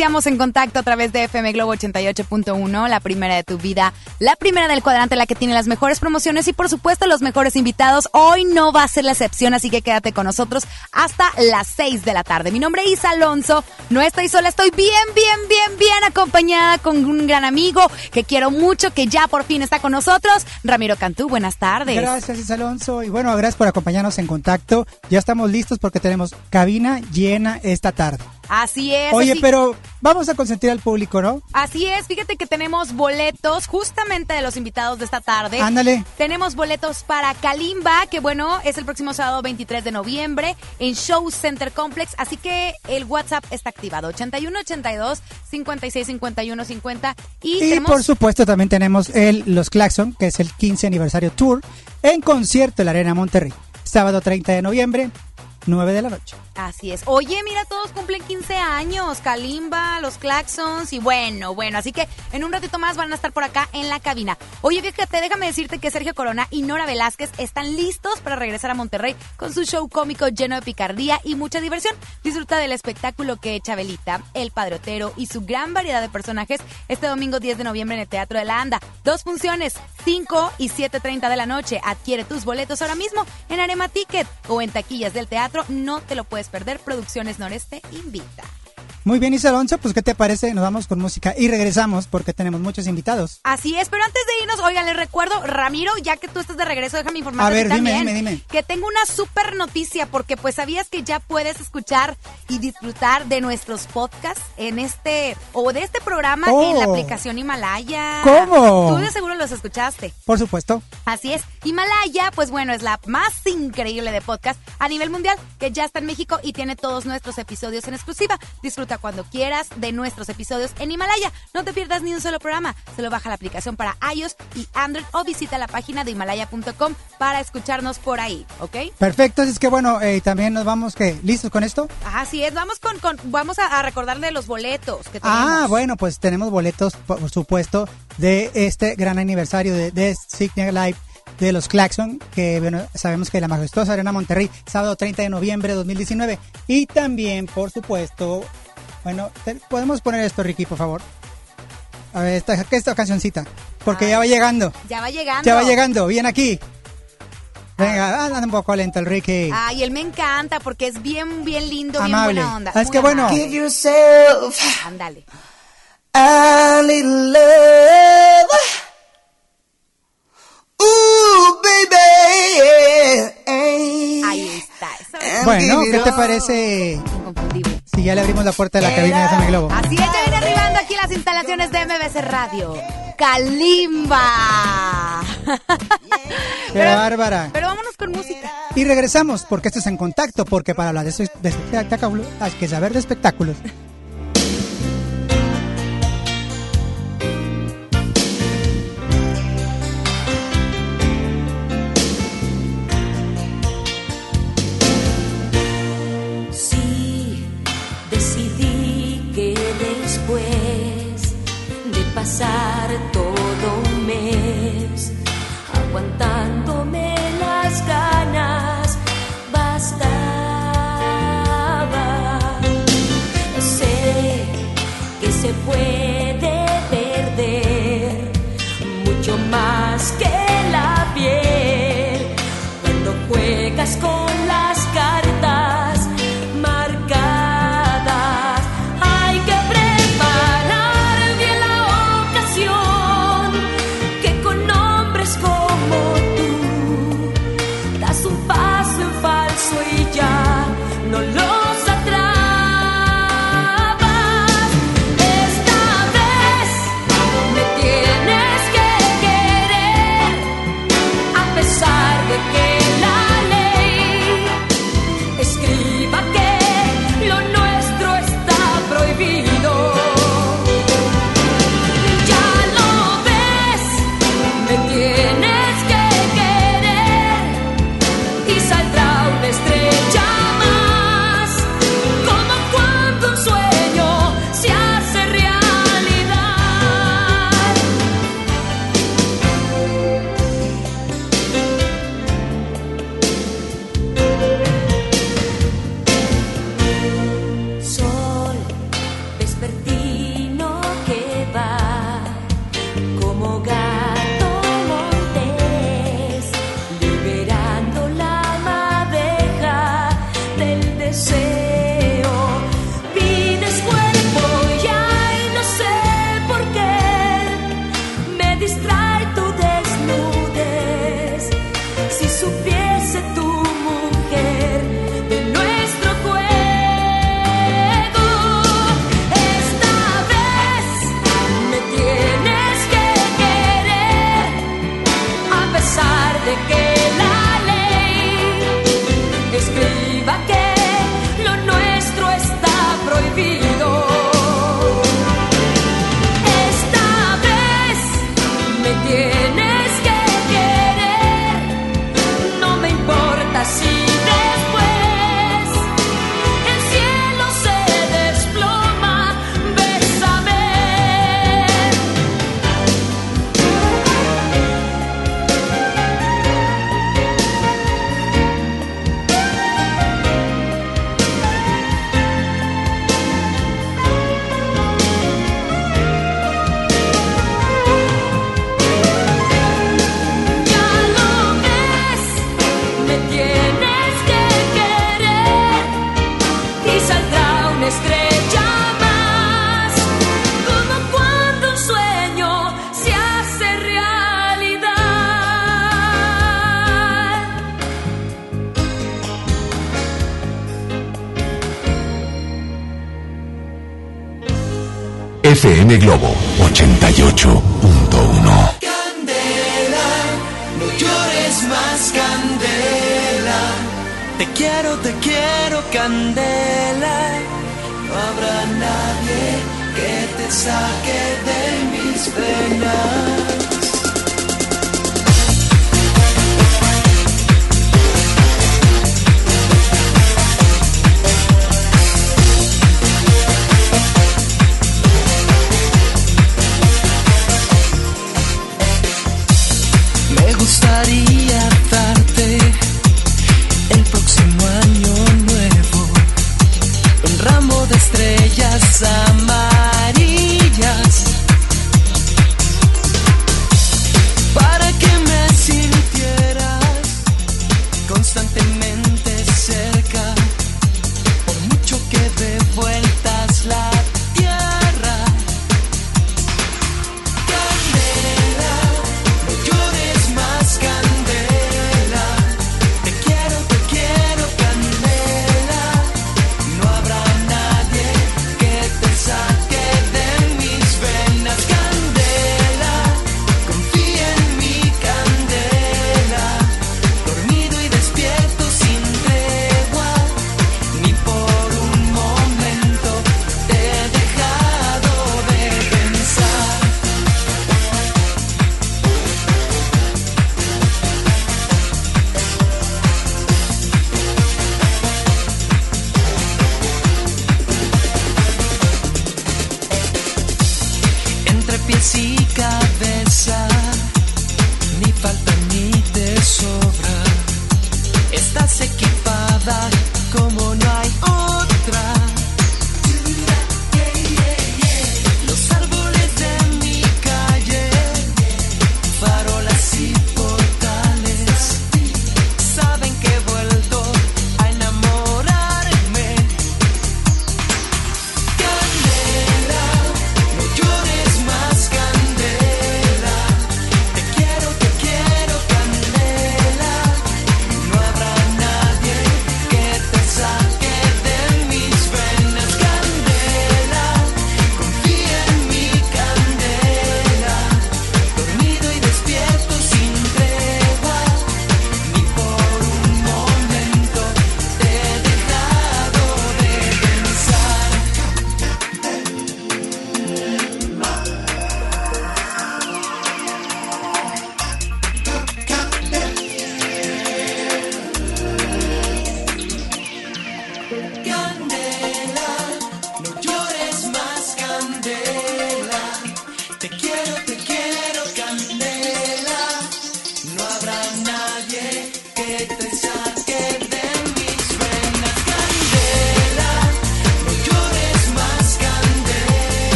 Iniciamos en contacto a través de FM Globo 88.1, la primera de tu vida, la primera del cuadrante, la que tiene las mejores promociones y por supuesto los mejores invitados. Hoy no va a ser la excepción, así que quédate con nosotros hasta las 6 de la tarde. Mi nombre es Isa Alonso, no estoy sola, estoy bien, bien, bien, bien acompañada con un gran amigo que quiero mucho, que ya por fin está con nosotros, Ramiro Cantú. Buenas tardes. Gracias, Isa Alonso. Y bueno, gracias por acompañarnos en contacto. Ya estamos listos porque tenemos cabina llena esta tarde. Así es. Oye, pero vamos a consentir al público, ¿no? Así es. Fíjate que tenemos boletos justamente de los invitados de esta tarde. Ándale. Tenemos boletos para Kalimba, que bueno, es el próximo sábado 23 de noviembre en Show Center Complex. Así que el WhatsApp está activado: 8182 565150 50. Y, y por supuesto también tenemos el Los Claxon, que es el 15 aniversario tour en concierto en la Arena Monterrey. Sábado 30 de noviembre, 9 de la noche. Así es. Oye, mira, todos cumplen 15 años. Kalimba, los Claxons y bueno, bueno. Así que en un ratito más van a estar por acá en la cabina. Oye, fíjate, déjame decirte que Sergio Corona y Nora Velázquez están listos para regresar a Monterrey con su show cómico lleno de picardía y mucha diversión. Disfruta del espectáculo que Chabelita, El Padrotero y su gran variedad de personajes este domingo 10 de noviembre en el Teatro de la Anda. Dos funciones, 5 y 7.30 de la noche. Adquiere tus boletos ahora mismo en Arema Ticket o en taquillas del teatro. No te lo puedes perder. Producciones Noreste invita. Muy bien, Isa Alonso, pues ¿qué te parece? Nos vamos con música y regresamos porque tenemos muchos invitados. Así es, pero antes de irnos, oigan, les recuerdo, Ramiro, ya que tú estás de regreso, déjame informar A ver, dime, también, dime, dime. que tengo una súper noticia porque pues sabías que ya puedes escuchar y disfrutar de nuestros podcasts en este, o de este programa en la Oh. aplicación Himalaya. ¿Cómo? Tú de seguro los escuchaste. Por supuesto. Así es. Himalaya, pues bueno, es la más increíble de podcast a nivel mundial que ya está en México y tiene todos nuestros episodios en exclusiva. Disfruta cuando quieras de nuestros episodios en Himalaya. No te pierdas ni un solo programa. Solo baja la aplicación para iOS y Android o visita la página de himalaya.com para escucharnos por ahí, ¿ok? Perfecto, así es que bueno, eh, también nos vamos, ¿qué? ¿Listos con esto? Así es. Vamos con, con vamos a, a recordarle los boletos que tenemos. Ah, bueno, pues tenemos boletos, por supuesto, de este gran aniversario de, de Signia Live de los Claxon, que bueno, sabemos que la majestuosa Arena Monterrey, sábado 30 de noviembre de 2019. Y también, por supuesto, bueno, podemos poner esto, Ricky, por favor. A ver, esta, esta cancioncita, porque Ay. ya va llegando, Ya va llegando. ya va llegando, bien aquí. Venga, anda un poco lento el Ricky. Ay, él me encanta porque es bien, bien lindo, Amable. bien buena onda. Ah, es que bueno. amable. Give yourself Ándale. a little love. Ooh, baby. Ahí está. Eso Bueno, ¿qué te parece inconfundible. si ya le abrimos la puerta de la cabina de FM Globo? Así es, ya viene arribando aquí las instalaciones de MBC Radio. Kalimba. ¡Qué bárbara! Pero vámonos con música. Y regresamos, porque esto es en contacto, porque para hablar de, este- de espectáculos hay que saber de espectáculos. Pasar todo FM Globo 88.1. Candela, no llores más, Candela. Te quiero, te quiero, Candela. No habrá nadie que te saque de mis penas.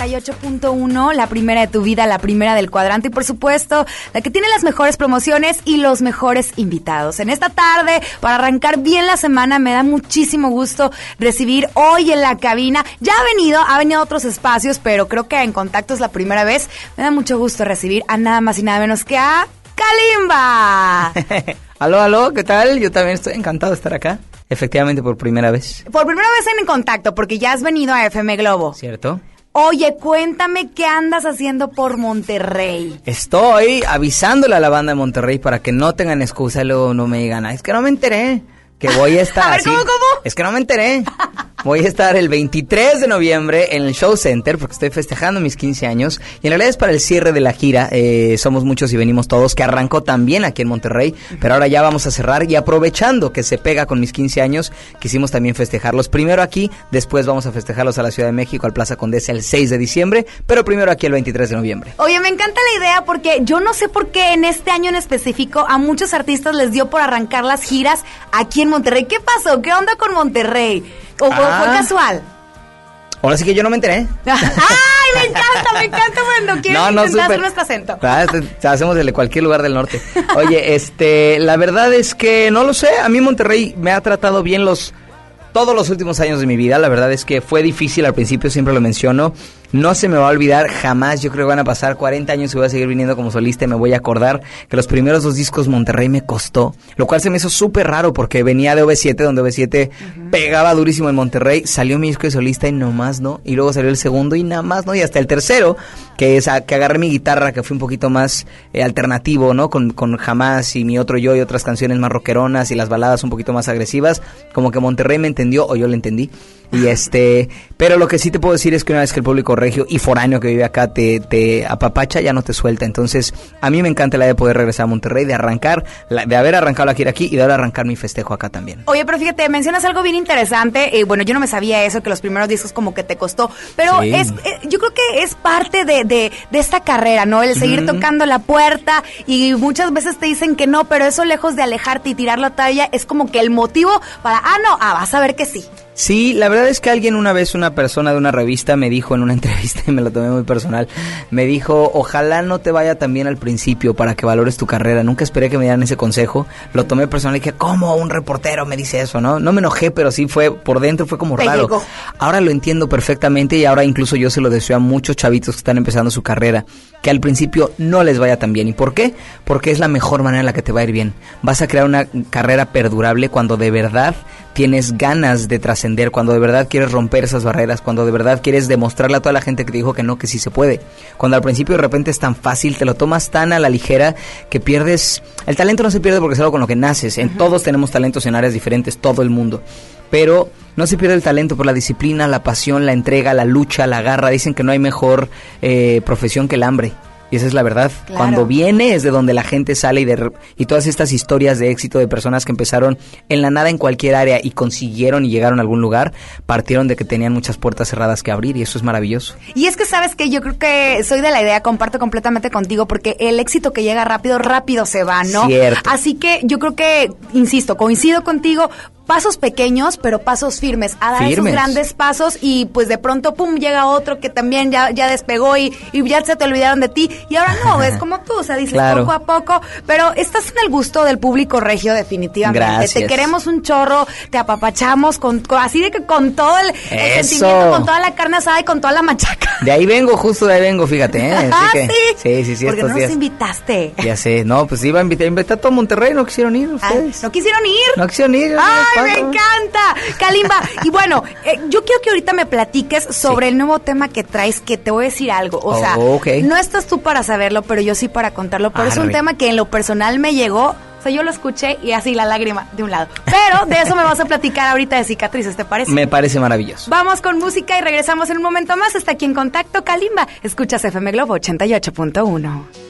98.1, la primera de tu vida, la primera del cuadrante y por supuesto la que tiene las mejores promociones y los mejores invitados. En esta tarde, para arrancar bien la semana, me da muchísimo gusto recibir hoy en la cabina. Ya ha venido, ha venido a otros espacios, pero creo que en contacto es la primera vez. Me da mucho gusto recibir a nada más y nada menos que a Kalimba. aló, aló, ¿qué tal? Yo también estoy encantado de estar acá. Efectivamente, por primera vez. Por primera vez en contacto, porque ya has venido a FM Globo. ¿Cierto? Oye, cuéntame qué andas haciendo por Monterrey. Estoy avisándole a la banda de Monterrey para que no tengan excusa y luego no me digan, "Ah, es que no me enteré. Que voy a estar A ver, así. ¿cómo, cómo? Es que no me enteré. Voy a estar el 23 de noviembre en el Show Center porque estoy festejando mis 15 años y en realidad es para el cierre de la gira. Eh, somos muchos y venimos todos, que arrancó también aquí en Monterrey, pero ahora ya vamos a cerrar y aprovechando que se pega con mis 15 años, quisimos también festejarlos. Primero aquí, después vamos a festejarlos a la Ciudad de México, al Plaza Condesa el 6 de diciembre, pero primero aquí el 23 de noviembre. Oye, me encanta la idea porque yo no sé por qué en este año en específico a muchos artistas les dio por arrancar las giras aquí en Monterrey. ¿Qué pasó? ¿Qué onda con Monterrey? ¿O fue, Ah. fue casual? Ahora sí que yo no me enteré. ¡Ay, me encanta, me encanta cuando quieren intentar súper. hacer nuestro acento. Ah, este, hacemos el de cualquier lugar del norte. Oye, este, la verdad es que no lo sé. A mí Monterrey me ha tratado bien los todos los últimos años de mi vida. La verdad es que fue difícil al principio, siempre lo menciono. No se me va a olvidar jamás. Yo creo que van a pasar 40 años y voy a seguir viniendo como solista y me voy a acordar que los primeros dos discos Monterrey me costó. Lo cual se me hizo súper raro porque venía de OV7, donde OV7 pegaba durísimo en Monterrey. Salió mi disco de solista y nomás no. Y luego salió el segundo y nada más no. Y hasta el tercero, que es a- que agarré mi guitarra, que fue un poquito más eh, alternativo, ¿no? Con, con Jamás y mi otro yo y otras canciones más rockeronas y las baladas un poquito más agresivas. Como que Monterrey me entendió o yo le entendí. Y este, pero lo que sí te puedo decir es que una vez que el público regio y foráneo que vive acá te, te apapacha, ya no te suelta. Entonces, a mí me encanta la idea de poder regresar a Monterrey, de arrancar, la- de haber arrancado la gira aquí y de ahora arrancar mi festejo acá también. Oye, pero fíjate, mencionas algo bien interesante. eh, bueno, yo no me sabía eso, que los primeros discos como que te costó. Pero Sí. es, eh, yo creo que es parte de, de, de esta carrera, ¿no? El seguir tocando la puerta y muchas veces te dicen que no, pero eso lejos de alejarte y tirar la talla es como que el motivo para, ah, no, ah, vas a ver que sí. Sí, la verdad es que alguien una vez, una persona de una revista me dijo en una entrevista, y me lo tomé muy personal, me dijo, ojalá no te vaya tan bien al principio para que valores tu carrera. Nunca esperé que me dieran ese consejo. Lo tomé personal y dije, ¿cómo un reportero me dice eso? No, no me enojé, pero sí fue, por dentro fue como raro. llegó. Ahora lo entiendo perfectamente y ahora incluso yo se lo deseo a muchos chavitos que están empezando su carrera, que al principio no les vaya tan bien. ¿Y por qué? Porque es la mejor manera en la que te va a ir bien. Vas a crear una carrera perdurable cuando de verdad tienes ganas de trascender, cuando de verdad quieres romper esas barreras, cuando de verdad quieres demostrarle a toda la gente que te dijo que no, que sí se puede. Cuando al principio de repente es tan fácil, te lo tomas tan a la ligera que pierdes... El talento no se pierde porque es algo con lo que naces. En todos tenemos talentos en áreas diferentes, todo el mundo. Pero no se pierde el talento por la disciplina, la pasión, la entrega, la lucha, la garra. Dicen que no hay mejor eh, profesión que el hambre. Y esa es la verdad. Claro. Cuando viene es de donde la gente sale y, de, y todas estas historias de éxito de personas que empezaron en la nada en cualquier área y consiguieron y llegaron a algún lugar, partieron de que tenían muchas puertas cerradas que abrir y eso es maravilloso. Y es que sabes que yo creo que soy de la idea, comparto completamente contigo, porque el éxito que llega rápido, rápido se va, ¿no? Cierto. Así que yo creo que, insisto, coincido contigo, pasos pequeños, pero pasos firmes, a dar esos Firmes. grandes pasos y pues de pronto, pum, llega otro que también ya, ya despegó y, y ya se te olvidaron de ti. Y ahora no, es como tú, o sea, dices Claro. poco a poco, pero estás en el gusto del público regio definitivamente. Gracias. Te queremos un chorro, te apapachamos con, con- así de que con todo el, el sentimiento, con toda la carne asada y con toda la machaca. De ahí vengo, justo de ahí vengo, fíjate. ¿eh? Así ah, que- sí. Sí, sí, sí. Porque estos no días. nos invitaste. Ya sé, no, pues iba a invitar, invitar a todo Monterrey, no quisieron ir Ah, ustedes. ¿No quisieron ir? No quisieron ir. ¡Ay, me encanta! Kalimba, y bueno, eh, yo quiero que ahorita me platiques sobre el nuevo tema que traes, que te voy a decir algo. O sea, Oh, no estás tú para saberlo, pero yo sí para contarlo. Pero es un tema que en lo personal me llegó. O sea, yo lo escuché y así la lágrima de un lado. Pero de eso me vas a platicar ahorita de cicatrices, ¿te parece? Me parece maravilloso. Vamos con música y regresamos en un momento más. Está aquí en contacto Kalimba. Escuchas FM Globo 88.1.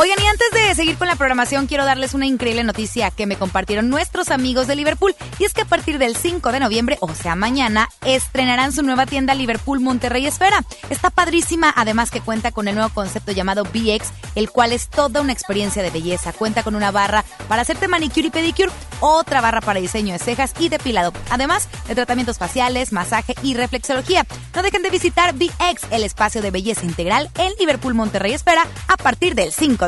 Oigan, y antes de seguir con la programación, quiero darles una increíble noticia que me compartieron nuestros amigos de Liverpool. Y es que a partir del 5 de noviembre, o sea, mañana, estrenarán su nueva tienda Liverpool Monterrey Esfera. Está padrísima, además que cuenta con el nuevo concepto llamado BX, el cual es toda una experiencia de belleza. Cuenta con una barra para hacerte manicure y pedicure, otra barra para diseño de cejas y depilado. Además de tratamientos faciales, masaje y reflexología. No dejen de visitar BX, el espacio de belleza integral en Liverpool Monterrey Espera, a partir del 5 de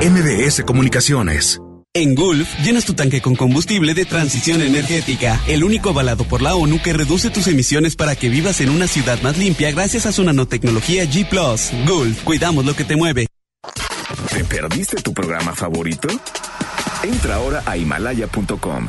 MBS Comunicaciones. En Gulf, llenas tu tanque con combustible de transición energética, el único avalado por la ONU que reduce tus emisiones para que vivas en una ciudad más limpia gracias a su nanotecnología G ⁇ Gulf, cuidamos lo que te mueve. ¿Te perdiste tu programa favorito? Entra ahora a himalaya.com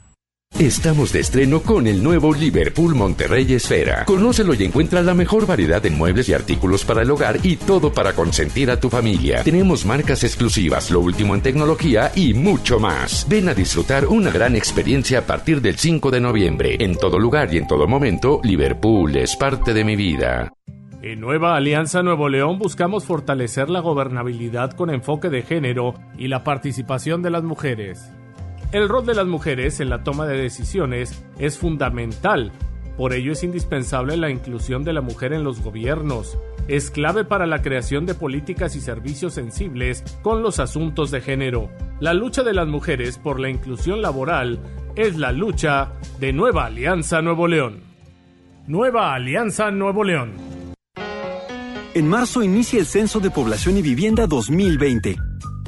Estamos de estreno con el nuevo Liverpool Monterrey Esfera. Conócelo y encuentra la mejor variedad de muebles y artículos para el hogar y todo para consentir a tu familia. Tenemos marcas exclusivas, lo último en tecnología y mucho más. Ven a disfrutar una gran experiencia a partir del 5 de noviembre. En todo lugar y en todo momento, Liverpool es parte de mi vida. En Nueva Alianza Nuevo León buscamos fortalecer la gobernabilidad con enfoque de género y la participación de las mujeres. El rol de las mujeres en la toma de decisiones es fundamental, por ello es indispensable la inclusión de la mujer en los gobiernos. Es clave para la creación de políticas y servicios sensibles con los asuntos de género. La lucha de las mujeres por la inclusión laboral es la lucha de Nueva Alianza Nuevo León. Nueva Alianza Nuevo León. En marzo inicia el Censo de Población y Vivienda 2020.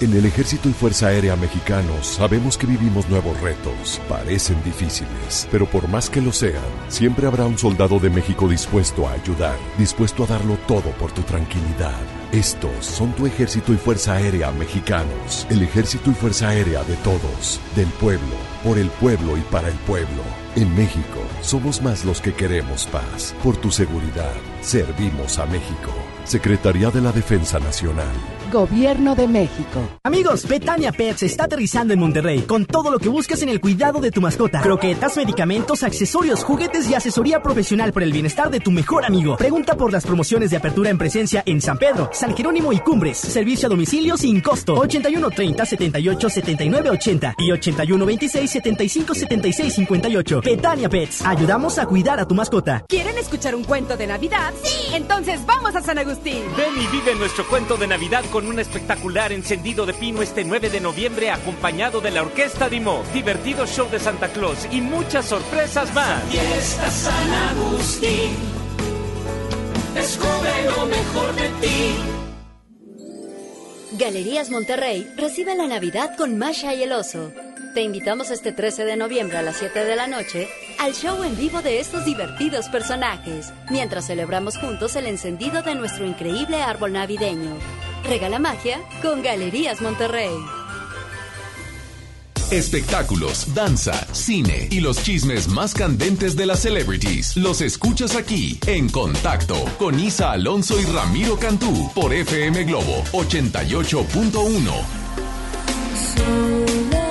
En el Ejército y Fuerza Aérea Mexicanos sabemos que vivimos nuevos retos. Parecen difíciles, pero por más que lo sean, siempre habrá un soldado de México dispuesto a ayudar, dispuesto a darlo todo por tu tranquilidad. Estos son tu Ejército y Fuerza Aérea Mexicanos. El Ejército y Fuerza Aérea de todos, del pueblo, por el pueblo y para el pueblo. En México, somos más los que queremos paz. Por tu seguridad, servimos a México. Secretaría de la Defensa Nacional. Gobierno de México. Amigos, Betania Pets está aterrizando en Monterrey con todo lo que buscas en el cuidado de tu mascota. Croquetas, medicamentos, accesorios, juguetes y asesoría profesional por el bienestar de tu mejor amigo. Pregunta por las promociones de apertura en presencia en San Pedro, San Jerónimo y Cumbres. Servicio a domicilio sin costo. 8130 78 79 80 y 81 26 75 76 58. Betania Pets. Ayudamos a cuidar a tu mascota. ¿Quieren escuchar un cuento de Navidad? Sí. Entonces vamos a San Agustín. Ven y vive nuestro cuento de Navidad con un espectacular encendido de pino este 9 de noviembre acompañado de la Orquesta Dimo, divertido show de Santa Claus y muchas sorpresas más. Fiesta San Agustín, descubre lo mejor de ti. Galerías Monterrey recibe la Navidad con Masha y el Oso. Te invitamos este 13 de noviembre a las 7 de la noche al show en vivo de estos divertidos personajes, mientras celebramos juntos el encendido de nuestro increíble árbol navideño. Regala magia con Galerías Monterrey. Espectáculos, danza, cine y los chismes más candentes de las celebrities. Los escuchas aquí en Contacto con Isa Alonso y Ramiro Cantú por FM Globo 88.1.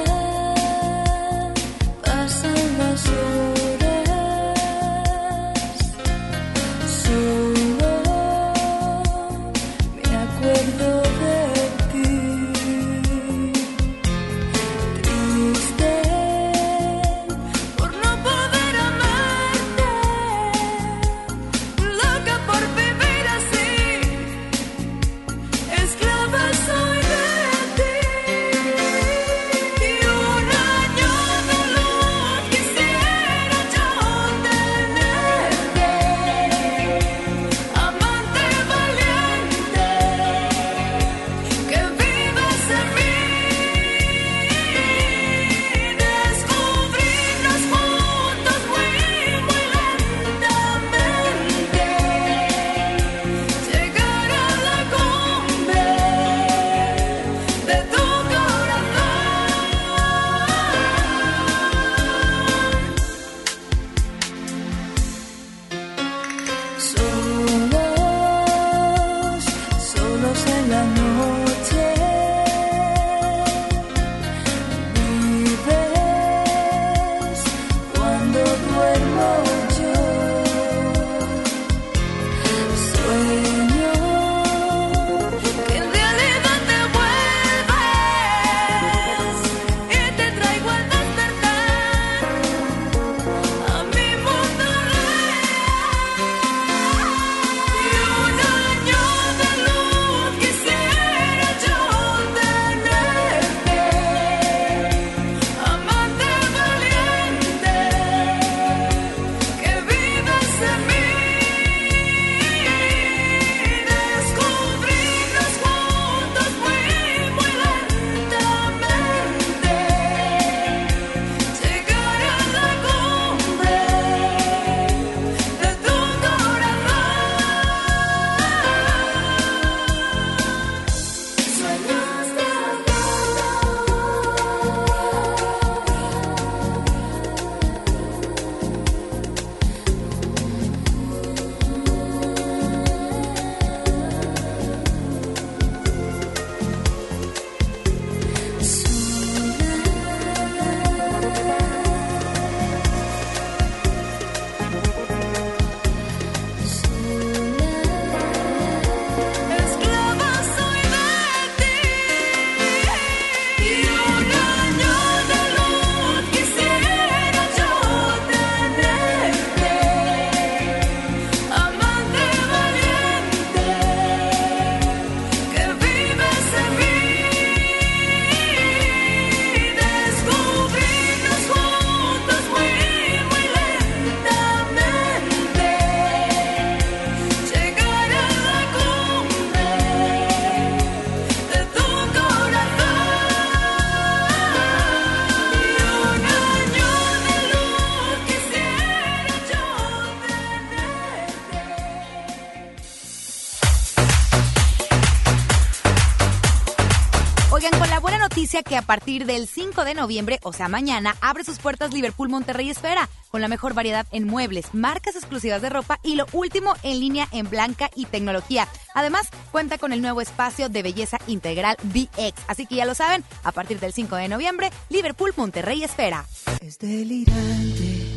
noticia que a partir del 5 de noviembre, o sea mañana, abre sus puertas Liverpool Monterrey Esfera, con la mejor variedad en muebles, marcas exclusivas de ropa y lo último en línea en blanca y tecnología. Además, cuenta con el nuevo espacio de belleza integral VX. Así que ya lo saben, a partir del 5 de noviembre, Liverpool Monterrey Esfera. Es delirante,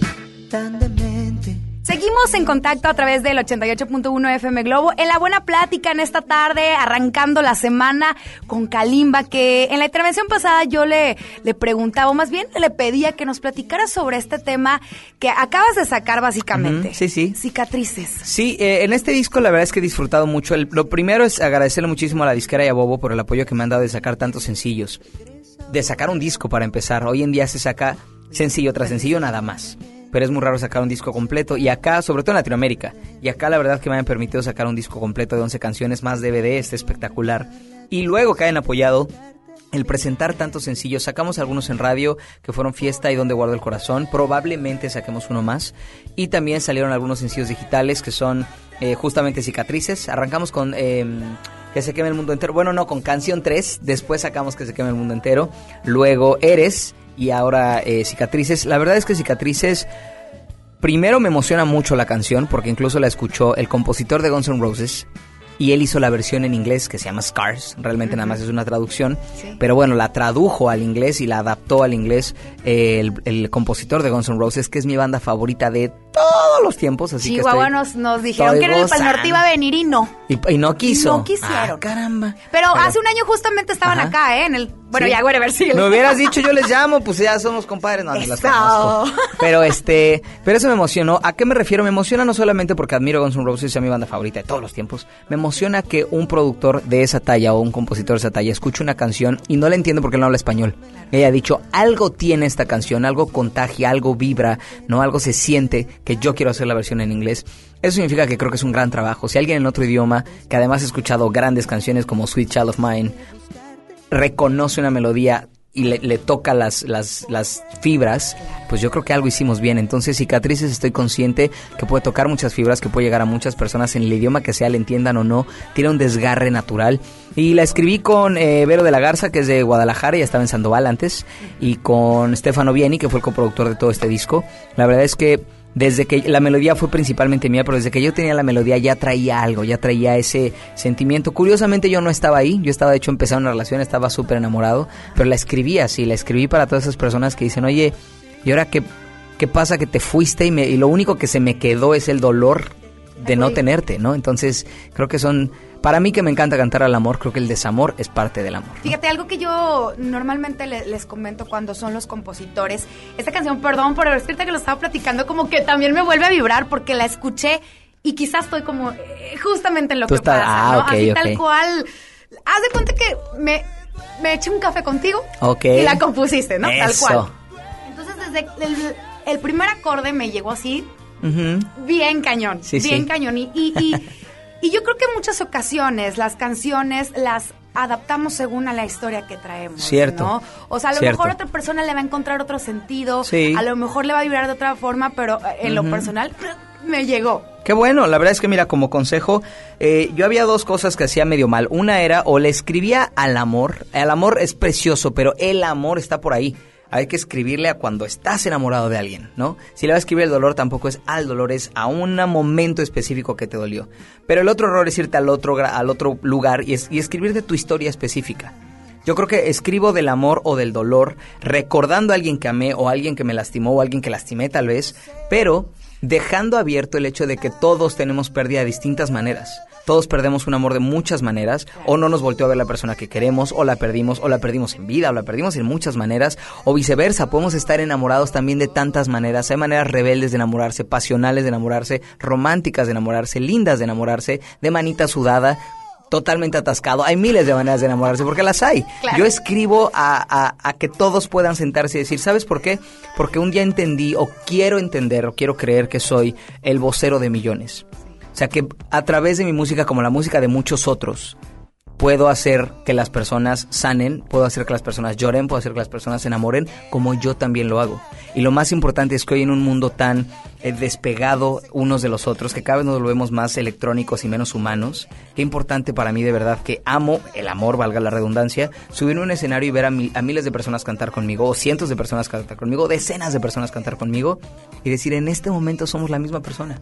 tan demente. Seguimos en contacto a través del 88.1 FM Globo en la buena plática en esta tarde, arrancando la semana con Kalimba, que en la intervención pasada yo le, le preguntaba, o más bien le pedía que nos platicara sobre este tema que acabas de sacar básicamente. Sí, sí. Cicatrices. Sí, eh, en este disco la verdad es que he disfrutado mucho. El- lo primero es agradecerle muchísimo a la disquera y a Bobo por el apoyo que me han dado de sacar tantos sencillos. De sacar un disco para empezar. Hoy en día se saca sencillo tras sencillo nada más. Pero es muy raro sacar un disco completo. Y acá, sobre todo en Latinoamérica, y acá la verdad que me han permitido sacar un disco completo de 11 canciones más DVD, este espectacular. Y luego que hayan apoyado el presentar tantos sencillos, sacamos algunos en radio que fueron Fiesta y Donde Guardo el Corazón, probablemente saquemos uno más. Y también salieron algunos sencillos digitales que son eh, justamente Cicatrices. Arrancamos con eh, Que se queme el mundo entero. Bueno, no, con Canción 3, después sacamos Que se queme el mundo entero. Luego Eres y ahora eh, Cicatrices. La verdad es que Cicatrices... Primero me emociona mucho la canción porque incluso la escuchó el compositor de Guns N' Roses y él hizo la versión en inglés que se llama Scars, realmente nada más es una traducción, pero bueno, la tradujo al inglés y la adaptó al inglés eh, el, el compositor de Guns N' Roses, que es mi banda favorita de todos los tiempos, así Chihuahua que nos, nos dijeron estoy que en el Pal. Norte iba a venir y no. estoy... y, y no quiso. No quisieron. Ah, caramba. Pero, Pero- hace un año justamente estaban Ajá. acá, ¿eh? En el, bueno, Sí. ya, bueno, a ver si... Me hubieras dicho, yo les llamo, pues ya somos compadres. No, ni las conozco. Pero este, pero eso me emocionó. ¿A qué me refiero? Me emociona no solamente porque admiro a Guns N' Roses, es mi banda favorita de todos los tiempos. Me emociona que un productor de esa talla o un compositor de esa talla escuche una canción y no le entiende porque no habla español. Ella ha dicho, algo tiene esta canción, algo contagia, algo vibra, no algo se siente que yo quiero hacer la versión en inglés. Eso significa que creo que es un gran trabajo. Si alguien en otro idioma, que además ha escuchado grandes canciones como Sweet Child of Mine, reconoce una melodía y le, toca las, las, las fibras, pues yo creo que algo hicimos bien. Entonces, cicatrices, estoy consciente que puede tocar muchas fibras, que puede llegar a muchas personas en el idioma que sea, le entiendan o no. Tiene un desgarre natural. Y la escribí con eh, Vero de la Garza, que es de Guadalajara, ya estaba en Sandoval antes, y con Stefano Vieni, que fue el coproductor de todo este disco. La verdad es que desde que la melodía fue principalmente mía, pero desde que yo tenía la melodía ya traía algo, ya traía ese sentimiento. Curiosamente yo no estaba ahí, yo estaba de hecho empezando una relación, estaba súper enamorado, pero la escribí así, la escribí para todas esas personas que dicen, oye, ¿y ahora qué, qué pasa que te fuiste y, me, y lo único que se me quedó es el dolor de no tenerte, ¿no? Entonces creo que son, para mí que me encanta cantar al amor, creo que el desamor es parte del amor. Fíjate, algo que yo normalmente le- les comento cuando son los compositores. Esta canción, perdón por escrita que lo estaba platicando, como que también me vuelve a vibrar porque la escuché y quizás estoy como eh, justamente en lo Tú que estás- pasa, ah, ¿no? ok, Así tal cual. Haz de cuenta que me, me eché un café contigo y la compusiste, ¿no? Tal cual. Entonces, desde el, el primer acorde me llegó así, bien cañón, Sí, bien sí. cañón. Y, y, y- y yo creo que en muchas ocasiones las canciones las adaptamos según a la historia que traemos. Cierto. ¿no? O sea, a lo Cierto. mejor otra persona le va a encontrar otro sentido, Sí. a lo mejor le va a vibrar de otra forma, pero eh, en lo personal me llegó. Qué bueno, la verdad es que mira, como consejo, eh, yo había dos cosas que hacía medio mal. Una era o le escribía al amor, el amor es precioso, pero el amor está por ahí. Hay que escribirle a cuando estás enamorado de alguien, ¿no? Si le vas a escribir el dolor, tampoco es al dolor, es a un momento específico que te dolió. Pero el otro error es irte al otro, al otro lugar y, es, y escribir de tu historia específica. Yo creo que escribo del amor o del dolor, recordando a alguien que amé o a alguien que me lastimó o a alguien que lastimé tal vez, pero dejando abierto el hecho de que todos tenemos pérdida de distintas maneras. Todos perdemos un amor de muchas maneras, o no nos volteó a ver la persona que queremos, o la perdimos, o la perdimos en vida, o la perdimos en muchas maneras, o viceversa, podemos estar enamorados también de tantas maneras. Hay maneras rebeldes de enamorarse, pasionales de enamorarse, románticas de enamorarse, lindas de enamorarse, de manita sudada, totalmente atascado. Hay miles de maneras de enamorarse, porque las hay. Claro. Yo escribo a, a- a que todos puedan sentarse y decir, ¿sabes por qué? Porque un día entendí, o quiero entender, o quiero creer que soy el vocero de millones. O sea, que a través de mi música, como la música de muchos otros, puedo hacer que las personas sanen, puedo hacer que las personas lloren, puedo hacer que las personas se enamoren, como yo también lo hago. Y lo más importante es que hoy en un mundo tan eh, despegado unos de los otros, que cada vez nos volvemos más electrónicos y menos humanos. Qué importante para mí de verdad que amo el amor, valga la redundancia, subir a un escenario y ver a, mi- a miles de personas cantar conmigo, o cientos de personas cantar conmigo, decenas de personas cantar conmigo, y decir, en este momento somos la misma persona.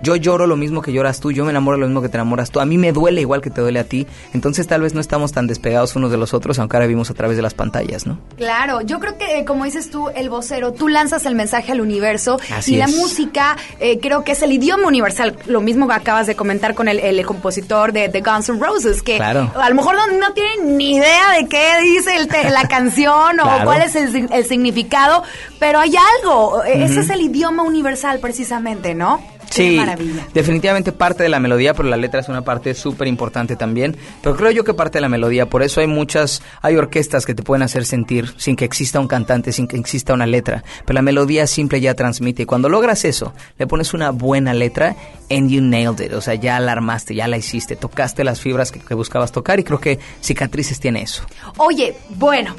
Yo lloro lo mismo que lloras tú, yo me enamoro lo mismo que te enamoras tú, a mí me duele igual que te duele a ti, entonces tal vez no estamos tan despegados unos de los otros, aunque ahora vivimos a través de las pantallas, ¿no? Claro, yo creo que eh, como dices tú, el vocero, tú lanzas el mensaje al universo Así y la música eh, creo que es el idioma universal. Lo mismo que acabas de comentar con el, el compositor de, de Guns N' Roses, que Claro. a lo mejor no, no tienen ni idea de qué dice el te- la canción o cuál es el, sig- el significado, pero hay algo. eh, Ese es el idioma universal precisamente, ¿no? Sí, maravilla. definitivamente parte de la melodía, pero la letra es una parte súper importante también. Pero creo yo que parte de la melodía, por eso hay muchas, hay orquestas que te pueden hacer sentir sin que exista un cantante, sin que exista una letra. Pero la melodía simple ya transmite. Y cuando logras eso, le pones una buena letra, and you nailed it. O sea, ya la armaste, ya la hiciste, tocaste las fibras que, que buscabas tocar y creo que Cicatrices tiene eso. Oye, bueno.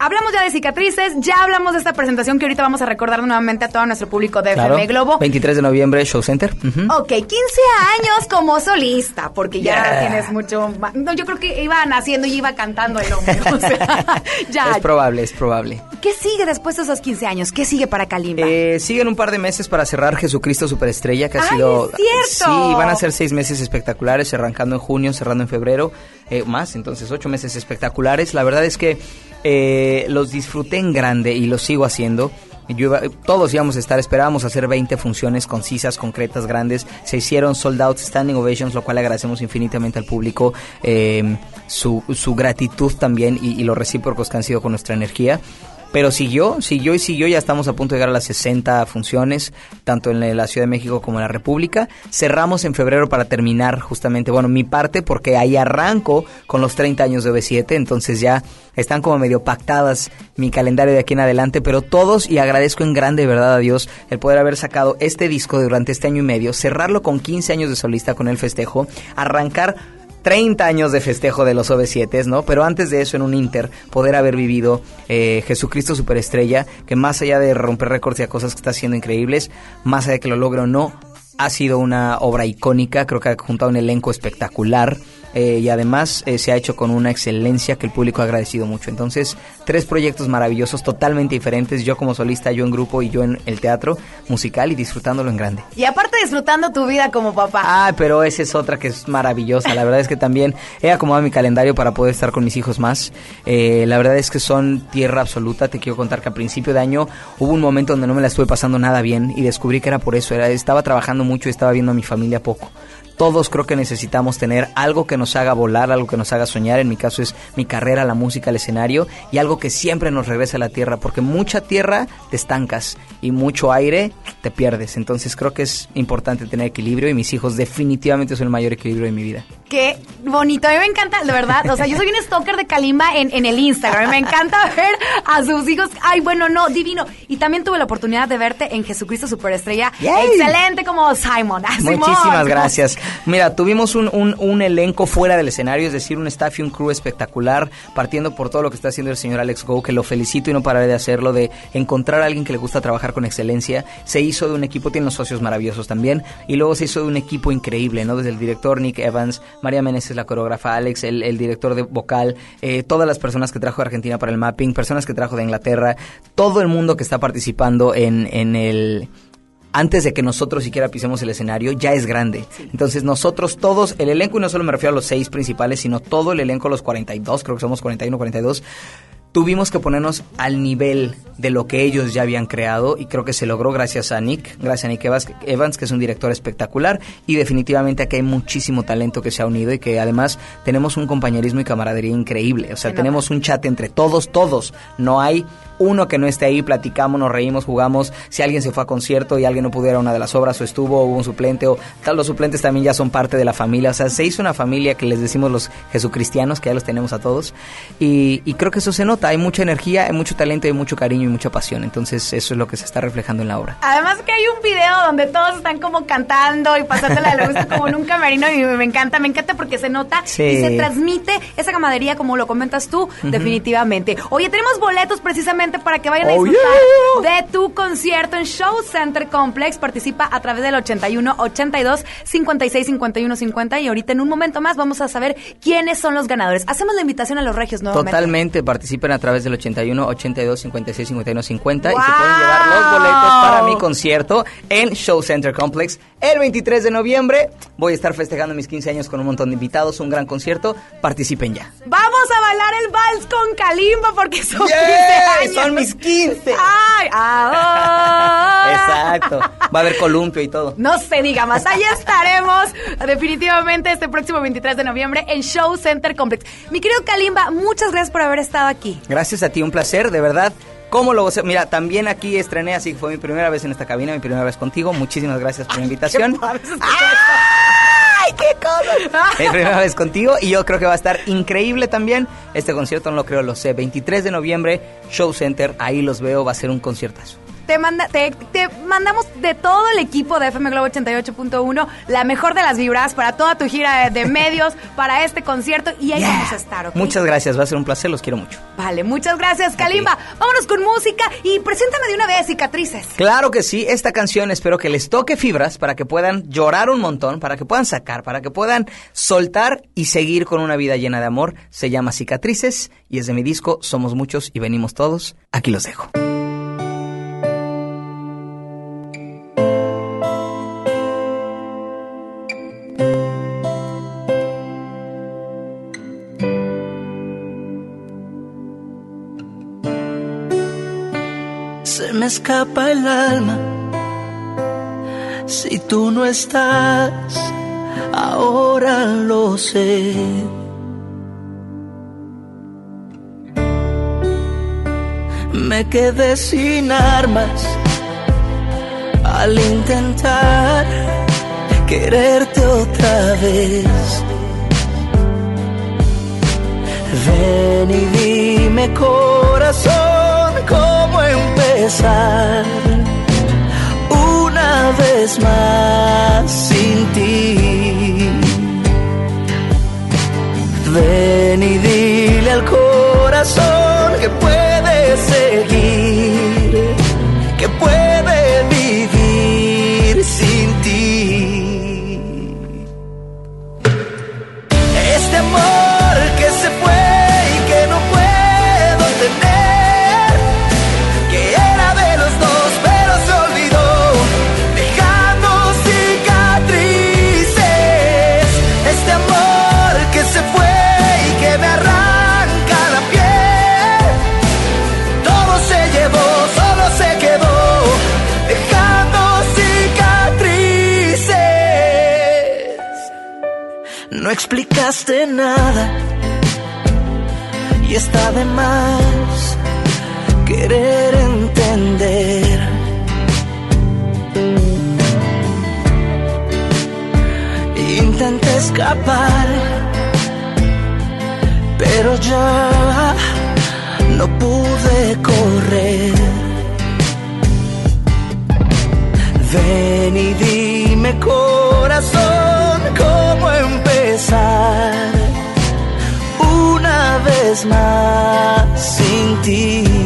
Hablamos ya de cicatrices, ya hablamos de esta presentación que ahorita vamos a recordar nuevamente a todo nuestro público de Claro. FM Globo. 23 de noviembre, Show Center. Ujú. Ok, 15 años como solista, porque ya Yeah. tienes mucho más. No, yo creo que iba naciendo y iba cantando el hombre. O sea, ya. Es probable, es probable. ¿Qué sigue después de esos 15 años? ¿Qué sigue para Kalimba? Eh, siguen un par de meses para cerrar Jesucristo Superestrella, que ha ¡Ay, sido... es cierto! Sí, van a ser seis meses espectaculares, arrancando en junio, cerrando en febrero, eh, más, entonces ocho meses espectaculares. La verdad es que eh, los disfruté en grande y los sigo haciendo. Todos íbamos a estar, esperábamos hacer 20 funciones concisas, concretas, grandes. Se hicieron sold out, standing ovations, lo cual agradecemos infinitamente al público eh, su, su gratitud también y, y los recíprocos que han sido con nuestra energía. Pero siguió, siguió y siguió, ya estamos a punto de llegar a las 60 funciones, tanto en la Ciudad de México como en la República. Cerramos en febrero para terminar justamente, bueno, mi parte, porque ahí arranco con los 30 años de OV7, entonces ya están como medio pactadas mi calendario de aquí en adelante, pero todos, y agradezco en grande, de verdad, a Dios, el poder haber sacado este disco durante este año y medio, cerrarlo con 15 años de solista con el festejo, arrancar 30 años de festejo de los OV7, ¿no? Pero antes de eso, en un Inter, poder haber vivido eh, Jesucristo Superestrella, que más allá de romper récords y a cosas que está haciendo increíbles, más allá de que lo logre o no, ha sido una obra icónica, creo que ha juntado un elenco espectacular eh, y además eh, se ha hecho con una excelencia que el público ha agradecido mucho. Entonces, tres proyectos maravillosos, totalmente diferentes, yo como solista, yo en grupo y yo en el teatro musical y disfrutándolo en grande. Y aparte disfrutando tu vida como papá. Ah, pero esa es otra que es maravillosa. La verdad es que también he acomodado mi calendario para poder estar con mis hijos más. Eh, la verdad es que son tierra absoluta. Te quiero contar que a principio de año hubo un momento donde no me la estuve pasando nada bien y descubrí que era por eso. Era, estaba trabajando mucho y estaba viendo a mi familia poco. Todos creo que necesitamos tener algo que nos haga volar, algo que nos haga soñar. En mi caso es mi carrera, la música, el escenario y algo que siempre nos regrese a la tierra, porque mucha tierra te estancas y mucho aire te pierdes. Entonces creo que es importante tener equilibrio y mis hijos definitivamente son el mayor equilibrio de mi vida. Qué bonito, a mí me encanta, de verdad. O sea, yo soy un stalker de Kalimba en, en el Instagram. Me encanta ver a sus hijos. Ay, bueno, no, divino. Y también tuve la oportunidad de verte en Jesucristo Superestrella. Yay. Excelente como Simon. Ah. Muchísimas gracias. Mira, tuvimos un, un- un elenco fuera del escenario, es decir, un staff y un crew espectacular, partiendo por todo lo que está haciendo el señor Alex Go, que lo felicito y no pararé de hacerlo, de encontrar a alguien que le gusta trabajar con excelencia. Se hizo de un equipo, tiene unos socios maravillosos también, y luego se hizo de un equipo increíble, ¿no? Desde el director Nick Evans, María Meneses, la coreógrafa, Alex, el, el director de vocal, eh, todas las personas que trajo de Argentina para el mapping, personas que trajo de Inglaterra, todo el mundo que está participando en, en el antes de que nosotros siquiera pisemos el escenario, ya es grande. Entonces nosotros todos, el elenco, y no solo me refiero a los seis principales, sino todo el elenco, los 42, creo que somos 41, 42, tuvimos que ponernos al nivel de lo que ellos ya habían creado y creo que se logró gracias a Nick, gracias a Nick Evans, Evans, que es un director espectacular y definitivamente aquí hay muchísimo talento que se ha unido y que además tenemos un compañerismo y camaradería increíble. O sea, tenemos un chat entre todos, todos. No hay uno que no esté ahí, platicamos, nos reímos, jugamos. Si alguien se fue a concierto y alguien no pudiera una de las obras o estuvo, o hubo un suplente o tal, los suplentes también ya son parte de la familia. O sea, se hizo una familia que les decimos los jesucristianos, que ya los tenemos a todos. Y, y creo que eso se nota. Hay mucha energía, hay mucho talento, hay mucho cariño y mucha pasión. Entonces, eso es lo que se está reflejando en la obra. Además que hay un video donde todos están como cantando y pasándole la gusto como en un camerino y me encanta, me encanta porque se nota Sí. y se transmite esa camaradería como lo comentas tú, definitivamente. Oye, tenemos boletos precisamente para que vayan a Oh, disfrutar de tu concierto en Show Center Complex. Participa a través del 81 82 56 51 50 y ahorita en un momento más vamos a saber quiénes son los ganadores. Hacemos la invitación a los regios nuevamente. Totalmente, participen a través del 81 82 56 51 50 y se pueden llevar los boletos para mi concierto en Show Center Complex el 23 de noviembre. Voy a estar festejando mis 15 años con un montón de invitados, un gran concierto. Participen ya. Vamos a bailar el vals con Kalimba porque son ¡Yeah! 15 años. Son mis 15. ¡Ay! ahora. Exacto. Va a haber columpio y todo. No se diga más. Ahí estaremos definitivamente este próximo 23 de noviembre en Show Center Complex. Mi querido Kalimba, muchas gracias por haber estado aquí. Gracias a ti, un placer, de verdad. ¿Cómo lo gocé? Mira, también aquí estrené, así que fue mi primera vez en esta cabina, mi primera vez contigo. Muchísimas gracias por la invitación. ¡Ay, qué cosa! Mi primera vez contigo y yo creo que va a estar increíble también. Este concierto no lo creo, lo sé. 23 de noviembre, Show Center, ahí los veo, va a ser un conciertazo. Te, manda, te, te mandamos de todo el equipo de FM Globo 88.1 la mejor de las vibras para toda tu gira de, de medios, para este concierto y ahí vamos a estar, ¿ok? Muchas gracias, va a ser un placer, los quiero mucho. Vale, muchas gracias, Kalimba. Vámonos con música y preséntame de una vez cicatrices. Claro que sí, esta canción espero que les toque fibras para que puedan llorar un montón, para que puedan sacar, para que puedan soltar y seguir con una vida llena de amor. Se llama Cicatrices y es de mi disco Somos Muchos y Venimos Todos. Aquí los dejo. Escapa el alma si tú no estás, ahora lo sé. Me quedé sin armas al intentar quererte otra vez. Ven y dime corazón una vez más sin ti. Ven y dile al corazón que puede seguir, explicaste nada y está de más querer entender. Intenté escapar, pero ya no pude correr. Ven y dime corazón cómo empezar una vez más sin ti.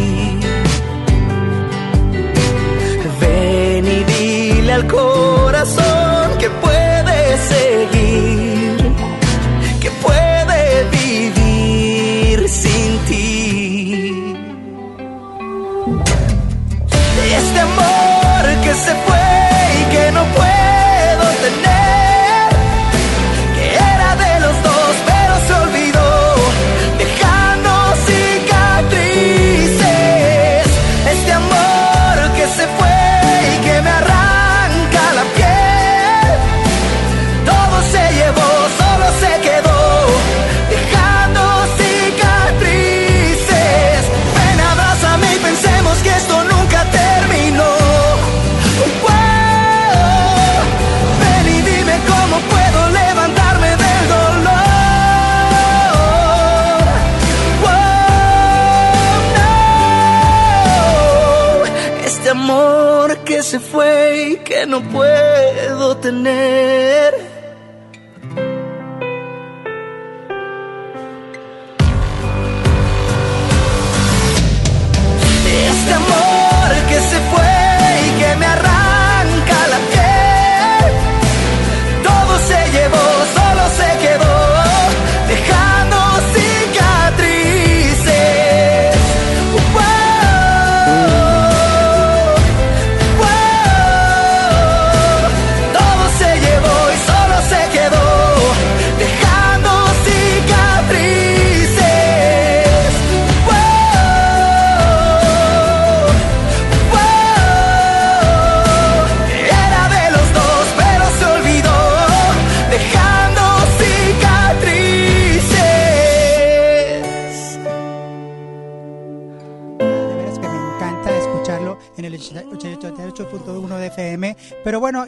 Puedo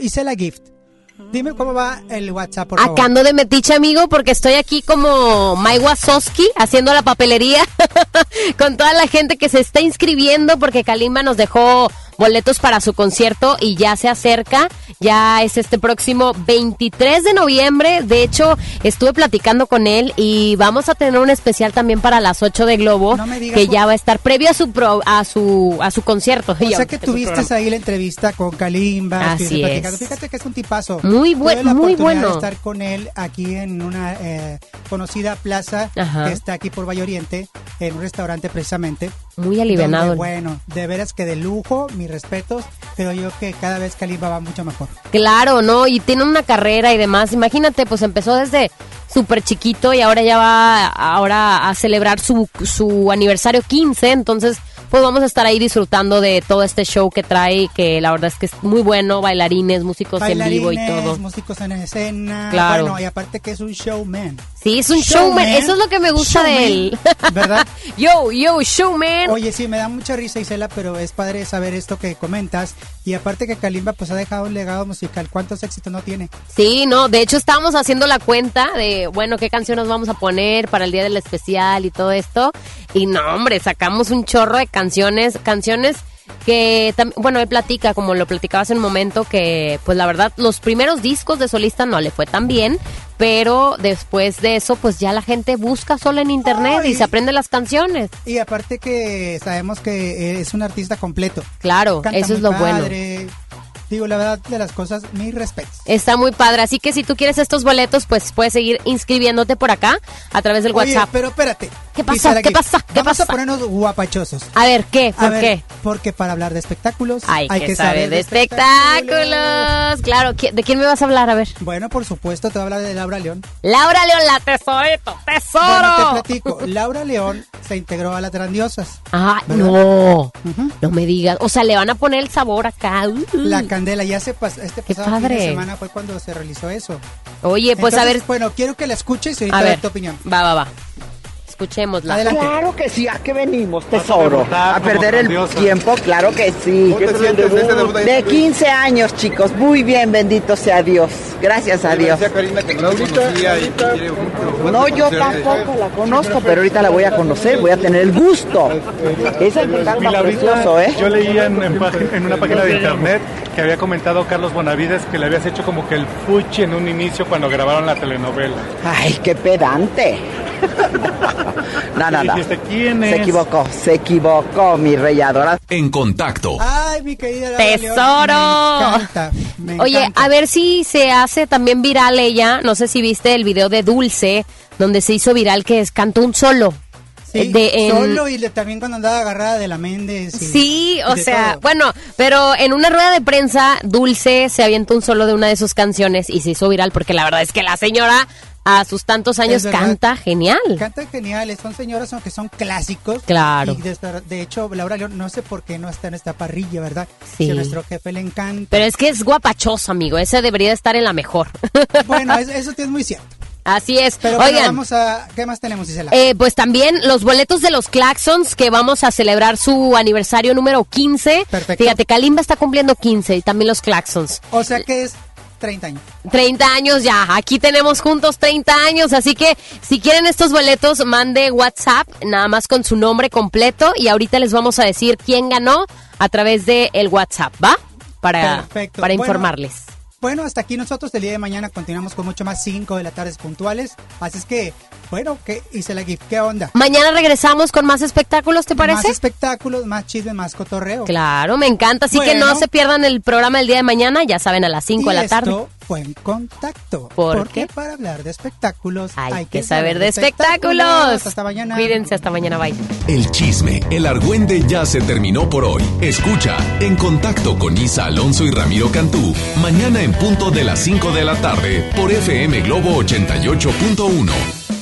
Hice la gift. Dime cómo va el WhatsApp, por favor. Acá ando de metiche, amigo, porque estoy aquí como Mai haciendo la papelería con toda la gente que se está inscribiendo porque Kalimba nos dejó boletos para su concierto y ya se acerca, ya es este próximo 23 de noviembre, de hecho estuve platicando con él y vamos a tener un especial también para las 8 de Globo No me digas, que ya va a estar previo a su pro- a su a su concierto. O sea que tuviste ahí la entrevista con Kalimba. Así es. Fíjate que es un tipazo. Muy buen- Tuve la muy oportunidad bueno. de estar con él aquí en una eh, conocida plaza Ajá. que está aquí por Valle Oriente, en un restaurante precisamente. Muy alivianado. bueno, de veras que de lujo, mis respetos, pero yo que cada vez Kalimba va mucho mejor. Claro, ¿no? Y tiene una carrera y demás. Imagínate, pues empezó desde súper chiquito y ahora ya va ahora a celebrar su, su aniversario 15. Entonces, pues vamos a estar ahí disfrutando de todo este show que trae, que la verdad es que es muy bueno. Bailarines, músicos en vivo y todo. músicos en escena. Claro. Bueno, y aparte que es un showman. Sí, es un showman. Eso es lo que me gusta de él. ¿Verdad? yo, yo, showman. Oye, sí, me da mucha risa, Isela, pero es padre saber esto que comentas. Y aparte que Kalimba pues ha dejado un legado musical. ¿Cuántos éxitos no tiene? Sí, no, de hecho estábamos haciendo la cuenta de, bueno, qué canciones vamos a poner para el día del especial y todo esto. Y no, hombre, sacamos un chorro de canciones, canciones que, bueno, él platica, como lo platicaba hace un momento, que pues la verdad los primeros discos de solista no le fue tan bien, pero después de eso pues ya la gente busca solo en internet y se aprende las canciones. Y aparte que sabemos que es un artista completo. Claro, Canta eso es lo bueno. Digo, la verdad de las cosas, mis respetos. Está muy padre, así que si tú quieres estos boletos, pues puedes seguir inscribiéndote por acá a través del Oye, WhatsApp. pero espérate. ¿Qué pasa? ¿Qué pasa? ¿Qué Vamos pasa? a ponernos guapachosos. A ver, ¿qué? ¿Por ver, qué? Porque para hablar de espectáculos Hay, que, saber de espectáculos. Claro, ¿qui- ¿de quién me vas a hablar? A ver. Bueno, por supuesto, te voy a hablar de Laura León. Laura León, la tesorito, tesoro. Bueno, te platico. Laura León se integró a las grandiosas. Ah, ¿Verdad? no. No me digas. O sea, le van a poner el sabor acá. Uh. La candela ya se pasó, este pasado fin de semana fue cuando se realizó eso. Oye, pues a ver. Bueno, quiero que la escuches y ahorita A ver. tu opinión. Va, va, va. Escuchémosla. Adelante. Claro que sí, ¿a qué venimos, tesoro? A perder el tiempo, claro que sí. ¿Cómo te sientes de este debut ahí? De 15 años, chicos. Muy bien, bendito sea Dios. Gracias a Dios. No yo tampoco la conozco, pero ahorita la voy a conocer, voy a tener el gusto. Es el que canta precioso, ¿eh? Yo leía en, en una página de internet que había comentado Carlos Bonavides que le habías hecho como que el fuchi en un inicio cuando grabaron la telenovela. Ay, qué pedante. No, no, no. Dijiste, ¿quién Se equivocó, se equivocó, mi rey adorado. En contacto. Ay, mi querida ¡Tesoro! me encanta, me Oye, encanta. a ver si se hace también viral ella. No sé si viste el video de Dulce, donde se hizo viral que es cantó un solo. Sí, de, en- solo y le- también cuando andaba agarrada de la Méndez. y- Sí, o sea, todo. bueno, pero en una rueda de prensa, Dulce se avientó un solo de una de sus canciones y se hizo viral porque la verdad es que la señora a sus tantos años canta genial. Cantan geniales, son señoras aunque son clásicos. Claro. Y de, de hecho, Laura León, no sé por qué no está en esta parrilla, ¿verdad? Sí. Si a nuestro jefe le encanta. Pero es que es guapachoso, amigo. Ese debería estar en la mejor. Bueno, es- eso es muy cierto. Así es. Pero bueno, Oigan, vamos a... ¿Qué más tenemos, Isela? Eh, pues también los boletos de los Claxons que vamos a celebrar su aniversario número 15. Perfecto. Fíjate, Kalimba está cumpliendo 15 y también los Claxons. o sea que es 30 años. 30 años ya, aquí tenemos juntos 30 años, así que si quieren estos boletos, mande WhatsApp nada más con su nombre completo y ahorita les vamos a decir quién ganó a través de el WhatsApp, ¿va? Para, Perfecto. para informarles. Bueno, hasta aquí nosotros el día de mañana continuamos con mucho más 5 de la tarde puntuales. Así es que, bueno, ¿qué hice la GIF? ¿Qué onda? Mañana regresamos con más espectáculos, ¿te Más parece? espectáculos, más chisme, más cotorreo. Claro, me encanta, así que Bueno. no se pierdan el programa el día de mañana, ya saben, a las 5 de la tarde. Esto fue en contacto. ¿Por porque qué? para hablar de espectáculos Hay que saber de espectáculos. Hasta mañana. Cuídense, hasta mañana, bye. El chisme, el argüende ya se terminó por hoy. Escucha En Contacto con Isa Alonso y Ramiro Cantú, mañana en punto de las 5 de la tarde por FM Globo 88.1.